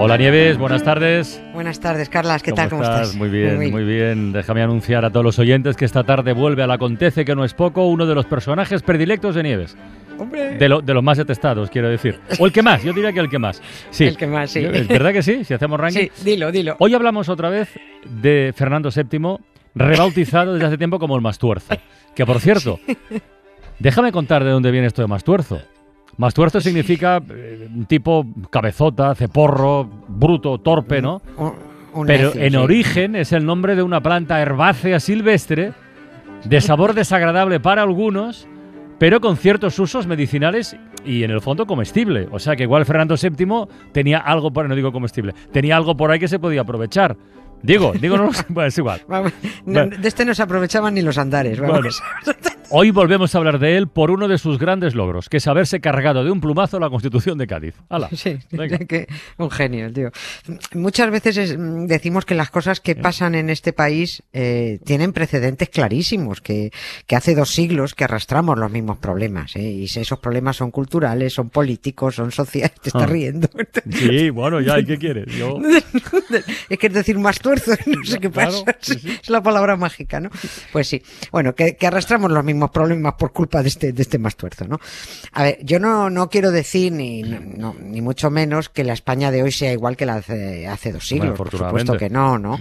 Hola Nieves, buenas tardes. Buenas tardes, Carlas, ¿qué tal? ¿Cómo estás? Muy bien, muy bien. Déjame anunciar a todos los oyentes que esta tarde vuelve al Acontece, que no es poco, uno de los personajes predilectos de Nieves. Hombre. De, lo- de los más detestados, quiero decir. O el que más, yo diría que el que más. Sí. El que más, sí. ¿Es verdad que sí? Si hacemos ranking. Sí, dilo, dilo. Hoy hablamos otra vez de Fernando VII, rebautizado desde hace tiempo como el Mastuerzo. Que por cierto, déjame contar de dónde viene esto de Mastuerzo. Mastuerzo significa eh, un tipo cabezota, ceporro, bruto, torpe, ¿no? Un- un Pero necio, en sí. origen es el nombre de una planta herbácea silvestre, de sabor desagradable para algunos, pero con ciertos usos medicinales y en el fondo comestible. O sea que igual Fernando VII tenía algo por no digo comestible, tenía algo por ahí que se podía aprovechar. Digo, digo, no, bueno, es igual. Vamos, no, Bueno. de este no se aprovechaban ni los andares. Vamos. Hoy volvemos a hablar de él por uno de sus grandes logros, que es haberse cargado de un plumazo la Constitución de Cádiz. ¡Hala! Sí, que un genio, tío. Muchas veces es- decimos que las cosas que pasan en este país eh, tienen precedentes clarísimos, que, que hace dos siglos que arrastramos los mismos problemas, ¿eh? y si esos problemas son culturales, son políticos, son sociales, te estás Ah. riendo. Sí, bueno, ya, ¿y qué quieres? Yo... es que es decir más tuerzo, no sé qué Claro, pasa. sí, sí. Es la palabra mágica, ¿no? Pues sí. Bueno, que, que arrastramos los mismos problemas por culpa de este, de este más tuerzo, ¿no? A ver, yo no, no quiero decir, ni, no- ni mucho menos, que la España de hoy sea igual que la de hace dos siglos. por supuesto que no, ¿no?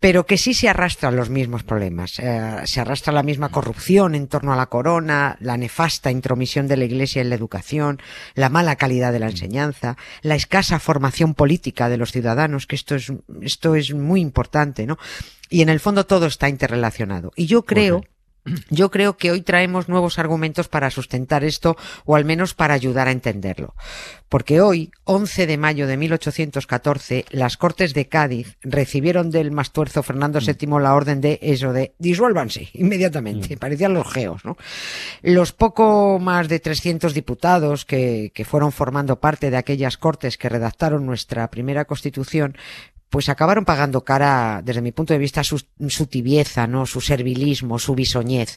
pero que sí se arrastran los mismos problemas. Eh, se arrastra la misma corrupción en torno a la corona, la nefasta intromisión de la Iglesia en la educación, la mala calidad de la enseñanza, la escasa formación política de los ciudadanos, que esto es, esto es muy importante, ¿no? Y en el fondo todo está interrelacionado. Y yo creo, yo creo que hoy traemos nuevos argumentos para sustentar esto, o al menos para ayudar a entenderlo. Porque hoy, 11 de mayo de 1814, las Cortes de Cádiz recibieron del mastuerzo Fernando VII la orden de eso, de disuélvanse inmediatamente. Parecían los geos, ¿no? Los poco más de 300 diputados que, que fueron formando parte de aquellas Cortes que redactaron nuestra primera Constitución pues acabaron pagando cara, desde mi punto de vista, su, su tibieza, ¿no? su servilismo, su bisoñez.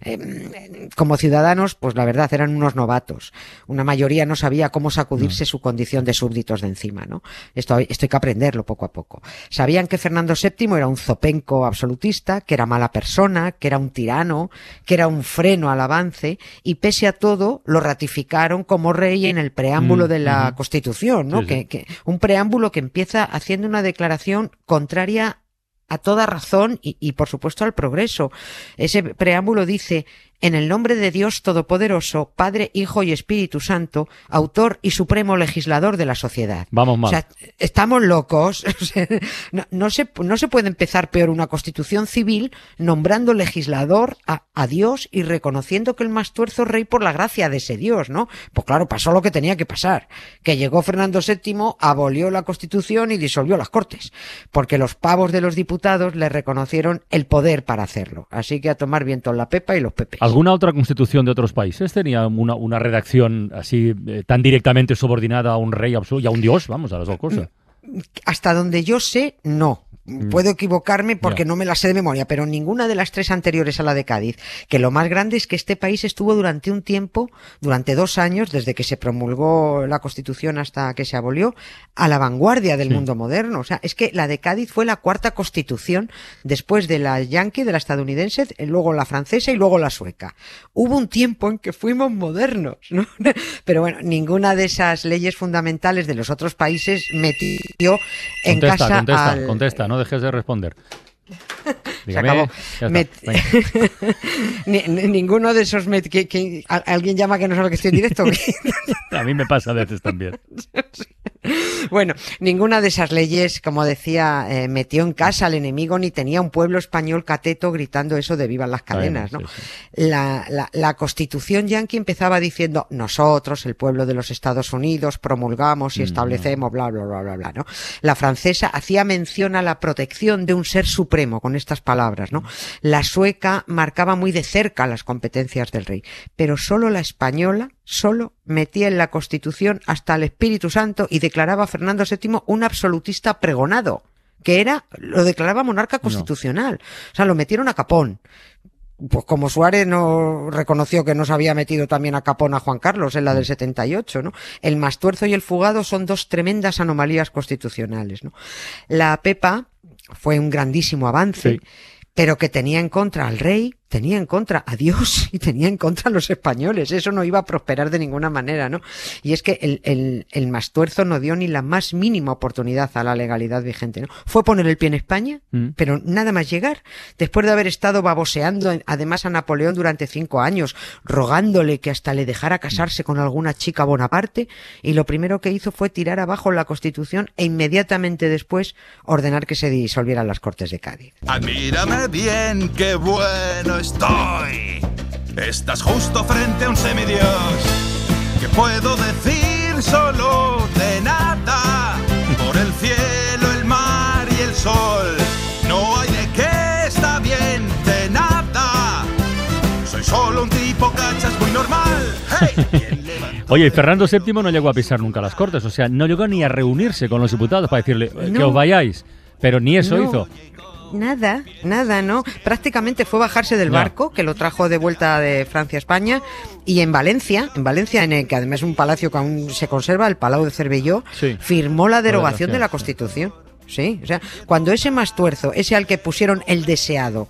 Eh, como ciudadanos, pues la verdad, eran unos novatos. Una mayoría no sabía cómo sacudirse su condición de súbditos de encima, ¿no? Esto, hay- esto hay que aprenderlo poco a poco. Sabían que Fernando VII era un zopenco absolutista, que era mala persona, que era un tirano, que era un freno al avance, y pese a todo, lo ratificaron como rey en el preámbulo Mm, de la. Constitución, ¿no? Sí, sí. Que, que- un preámbulo que empieza haciendo una declaración contraria a toda razón y, y, por supuesto al progreso. Ese preámbulo dice en el nombre de Dios Todopoderoso, Padre, Hijo y Espíritu Santo, autor y supremo legislador de la sociedad. Vamos mal. O sea, estamos locos. No, no se, no se puede empezar peor una constitución civil nombrando legislador a, a Dios y reconociendo que el más tuerzo rey por la gracia de ese Dios, ¿no? Pues claro, pasó lo que tenía que pasar. Que llegó Fernando VII, abolió la constitución y disolvió las cortes. Porque los pavos de los diputados le reconocieron el poder para hacerlo. Así que a tomar viento la pepa y los pepes. ¿Alguna otra constitución de otros países tenía una, una redacción así eh, tan directamente subordinada a un rey absoluto y a un dios? Vamos, a las dos cosas. Hasta donde yo sé, no. Puedo equivocarme porque no me la sé de memoria, pero ninguna de las tres anteriores a la de Cádiz. Que lo más grande es que este país estuvo durante un tiempo, durante dos años, desde que se promulgó la Constitución hasta que se abolió, a la vanguardia del Sí. mundo moderno. O sea, es que la de Cádiz fue la cuarta Constitución después de la yankee, de la estadounidense, eh, luego la francesa y luego la sueca. Hubo un tiempo en que fuimos modernos, ¿no? Pero bueno, ninguna de esas leyes fundamentales de los otros países metió en Contesta, casa contesta, al- contesta, no dejes de responder. se Dígame. acabó. Está, Met-. Ni- ni- ninguno de esos met- que, que- ¿al- alguien llama que no sabe que estoy en directo. A mí me pasa a veces también. Bueno, ninguna de esas leyes, como decía, eh, metió en casa al enemigo ni tenía un pueblo español cateto gritando eso de vivan las cadenas, ¿no? La, la, la, constitución yanqui empezaba diciendo nosotros, el pueblo de los Estados Unidos, promulgamos y mm, establecemos, bla, bla, bla, bla, bla, ¿no? La francesa hacía mención a la protección de un ser supremo con estas palabras, ¿no? La sueca marcaba muy de cerca las competencias del rey, pero solo la española solo metía en la Constitución hasta el Espíritu Santo y declaraba Fernando VII un absolutista pregonado, que era, lo declaraba monarca constitucional. O sea, lo metieron a capón. Pues como Suárez no reconoció que no se había metido también a capón a Juan Carlos en la del 78, ¿no? El mastuerzo y el fugado son dos tremendas anomalías constitucionales, ¿no? La Pepa fue un grandísimo avance, pero que tenía en contra al rey, tenía en contra a Dios y tenía en contra a los españoles. Eso no iba a prosperar de ninguna manera, ¿no? Y es que el, el, el Mastuerzo no dio ni la más mínima oportunidad a la legalidad vigente, ¿no? Fue poner el pie en España, mm. pero nada más llegar. Después de haber estado baboseando además a Napoleón durante cinco años, rogándole que hasta le dejara casarse con alguna chica Bonaparte, y lo primero que hizo fue tirar abajo la Constitución e inmediatamente después ordenar que se disolvieran las Cortes de Cádiz. Admírame bien, qué bueno estoy. Estás justo frente a un semidios. ¿Qué puedo decir solo de nada? Por el cielo, el mar y el sol. No hay de qué está bien de nada. Soy solo un tipo cachas muy normal. Oye, Fernando VII no llegó a pisar nunca las Cortes, o sea, no llegó ni a reunirse con los diputados para decirle eh, que os vayáis. Pero ni eso hizo. Nada, nada, ¿no? Prácticamente fue bajarse del barco que lo trajo de vuelta de Francia a España y en Valencia, en Valencia, en el que además es un palacio que aún se conserva, el Palau de Cervelló, firmó la derogación de la Constitución. Sí, o sea, cuando ese mastuerzo, ese al que pusieron el deseado,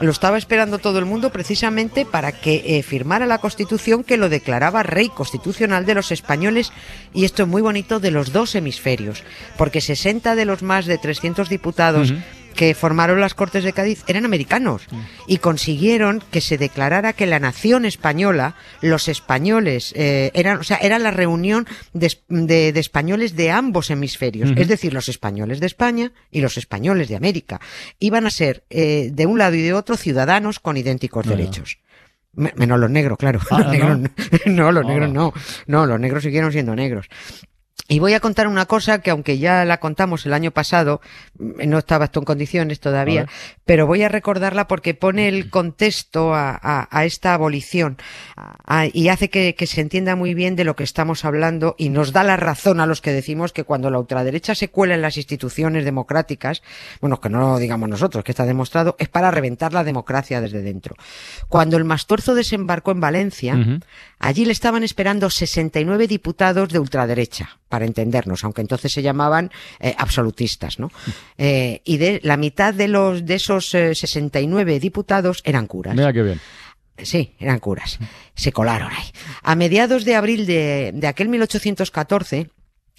lo estaba esperando todo el mundo precisamente para que eh, firmara la Constitución que lo declaraba rey constitucional de los españoles y esto es muy bonito de los dos hemisferios, porque 60 de los más de 300 diputados que formaron las Cortes de Cádiz eran americanos y consiguieron que se declarara que la nación española, los españoles, eh, eran, o sea, era la reunión de, españoles de ambos hemisferios, es decir, los españoles de España y los españoles de América. Iban a ser de un lado y de otro ciudadanos con idénticos derechos. Menos los negros, claro. Ah, los negros, no, los negros no. No, los negros siguieron siendo negros. Y voy a contar una cosa que aunque ya la contamos el año pasado, mm, no estaba esto en condiciones todavía, pero voy a recordarla porque pone el contexto a, a, esta abolición. Y hace que, que, se entienda muy bien de lo que estamos hablando y nos da la razón a los que decimos que cuando la ultraderecha se cuela en las instituciones democráticas, bueno, que no lo digamos nosotros, que está demostrado, es para reventar la democracia desde dentro. Cuando el Mastorzo desembarcó en Valencia, allí le estaban esperando 69 diputados de ultraderecha para entendernos, aunque entonces se llamaban eh, absolutistas, ¿no? Eh, y de la mitad de los de esos eh, 69 diputados eran curas. Mira qué bien. Sí, eran curas. Se colaron ahí. A mediados de abril de, de aquel 1814,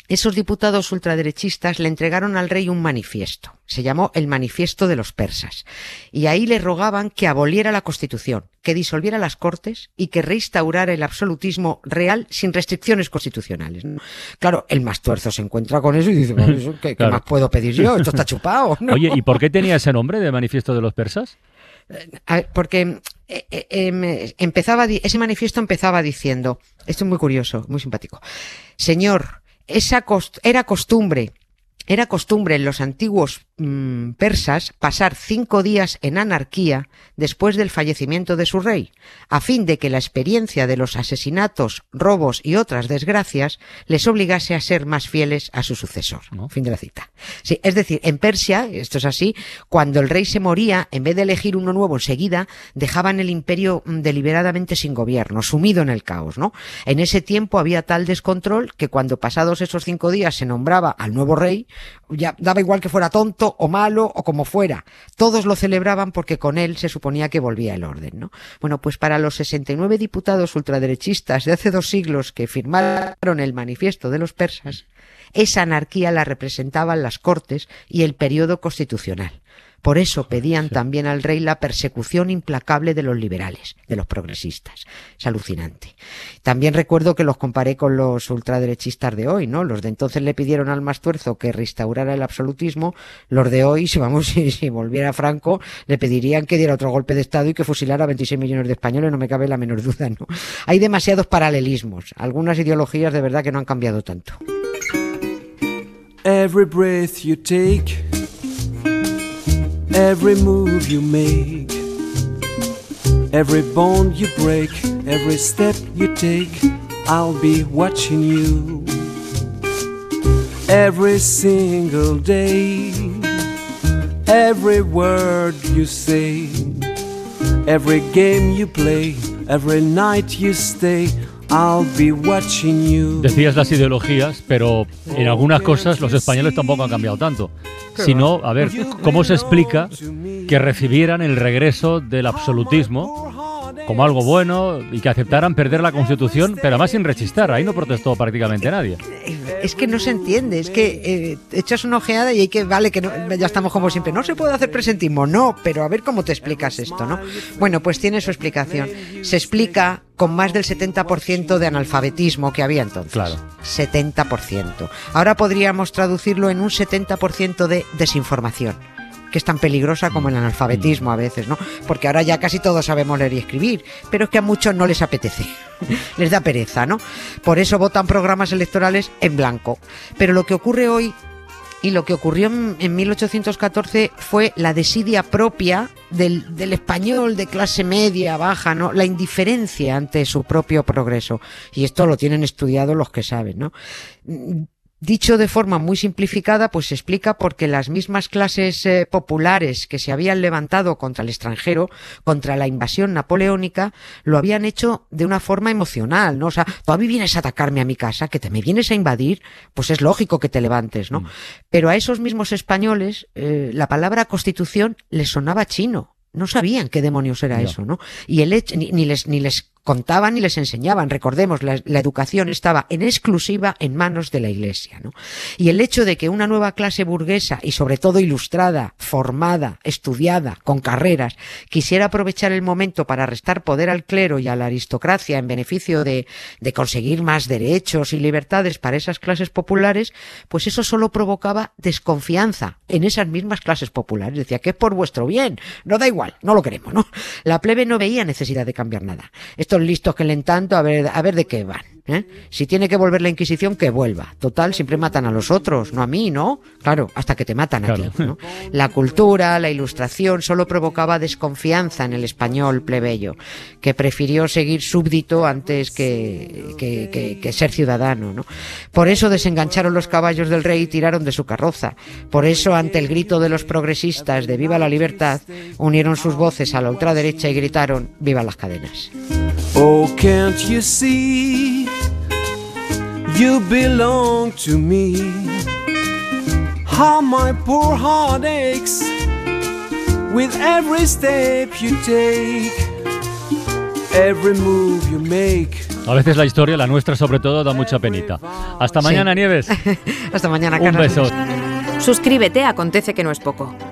esos diputados ultraderechistas le entregaron al rey un manifiesto. Se llamó el Manifiesto de los Persas. Y ahí le rogaban que aboliera la Constitución, que disolviera las Cortes y que reinstaurara el absolutismo real sin restricciones constitucionales. Claro, el más tuerzo se encuentra con eso y dice, ¿qué, más puedo pedir yo? Esto está chupado. Oye, ¿y por qué tenía ese nombre de Manifiesto de los Persas? porque eh, eh, em, empezaba, ese manifiesto empezaba diciendo, esto es muy curioso, muy simpático. Señor, esa era costumbre, era costumbre en los antiguos mm, persas pasar cinco días en anarquía después del fallecimiento de su rey, a fin de que la experiencia de los asesinatos, robos y otras desgracias les obligase a ser más fieles a su sucesor. Fin de la cita. Sí, es decir, en Persia, esto es así, cuando el rey se moría, en vez de elegir uno nuevo enseguida, dejaban el imperio mm, deliberadamente sin gobierno, sumido en el caos, ¿no? En ese tiempo había tal descontrol que cuando pasados esos cinco días se nombraba al nuevo rey, ya daba igual que fuera tonto o malo o como fuera. Todos lo celebraban porque con él se suponía que volvía el orden, ¿no? Bueno, pues para los 69 diputados ultraderechistas de hace dos siglos que firmaron el manifiesto de los persas, Esa anarquía la representaban las Cortes y el periodo constitucional. Por eso pedían también al rey la persecución implacable de los liberales, de los progresistas. Es alucinante. También recuerdo que los comparé con los ultraderechistas de hoy, ¿no? Los de entonces le pidieron al Mastuerzo que restaurara el absolutismo, los de hoy, si vamos, si, si volviera Franco, le pedirían que diera otro golpe de Estado y que fusilara a 26 millones de españoles, no me cabe la menor duda, ¿no? Hay demasiados paralelismos, algunas ideologías de verdad que no han cambiado tanto. Every breath you take, every move you make, every bone you break, every step you take, I'll be watching you. Every single day, every word you say, every game you play, every night you stay, I'll be watching you. Decías las ideologías, pero en algunas cosas los españoles tampoco han cambiado tanto. Sino, a ver, ¿cómo se explica que recibieran el regreso del absolutismo como algo bueno y que aceptaran perder la Constitución, pero además sin rechistar? Ahí no protestó prácticamente nadie. Es que no se entiende, es que eh, echas una ojeada y hay que, vale, que no- ya estamos como siempre, no se puede hacer presentismo, no, pero a ver cómo te explicas esto, ¿no? Bueno, pues tiene su explicación. Se explica con más del 70% de analfabetismo que había entonces. Claro. 70%. Ahora podríamos traducirlo en un 70% de desinformación que es tan peligrosa como el analfabetismo a veces, ¿no? Porque ahora ya casi todos sabemos leer y escribir, pero es que a muchos no les apetece, les da pereza, ¿no? Por eso votan programas electorales en blanco. Pero lo que ocurre hoy y lo que ocurrió en, en 1814 fue la desidia propia del, del español de clase media, baja, ¿no? La indiferencia ante su propio progreso. Y esto lo tienen estudiado los que saben, ¿no? Mm, Dicho de forma muy simplificada, pues se explica porque las mismas clases eh, populares que se habían levantado contra el extranjero, contra la invasión napoleónica, lo habían hecho de una forma emocional, ¿no? O sea, tú a mí vienes a atacarme a mi casa, que te me vienes a invadir, pues es lógico que te levantes, ¿no? Pero a esos mismos españoles, eh, la palabra constitución les sonaba chino. No sabían qué demonios era eso, ¿no? Y el hecho, ni, ni les, ni les contaban ni les enseñaban. Recordemos, la, la educación estaba en exclusiva en manos de la Iglesia, ¿no? Y el hecho de que una nueva clase burguesa y sobre todo ilustrada, formada, estudiada, con carreras, quisiera aprovechar el momento para restar poder al clero y a la aristocracia en beneficio de, de conseguir más derechos y libertades para esas clases populares, pues eso solo provocaba desconfianza en esas mismas clases populares. Decía que es por vuestro bien, no da igual, no lo queremos, ¿no? La plebe no veía necesidad de cambiar nada. Estos listos que leen tanto, a ver, a ver de qué van. ¿eh? Si tiene que volver la Inquisición, que vuelva. Total, siempre matan a los otros, no a mí, ¿no? Claro, hasta que te matan a ti. ¿no? La cultura, la ilustración, solo provocaba desconfianza en el español plebeyo, que prefirió seguir súbdito antes que, que, que- que ser ciudadano. ¿no? Por eso desengancharon los caballos del rey y tiraron de su carroza. Por eso, ante el grito de los progresistas de Viva la libertad, unieron sus voces a la ultraderecha y gritaron Viva las cadenas. Can't you see? You belong to me. How my poor heart aches with every step you take, every move you make. A veces la historia, la nuestra sobre todo, da mucha penita. Hasta mañana, Nieves. Hasta mañana, Un Carlos. beso. Suscríbete Acontece que no es poco.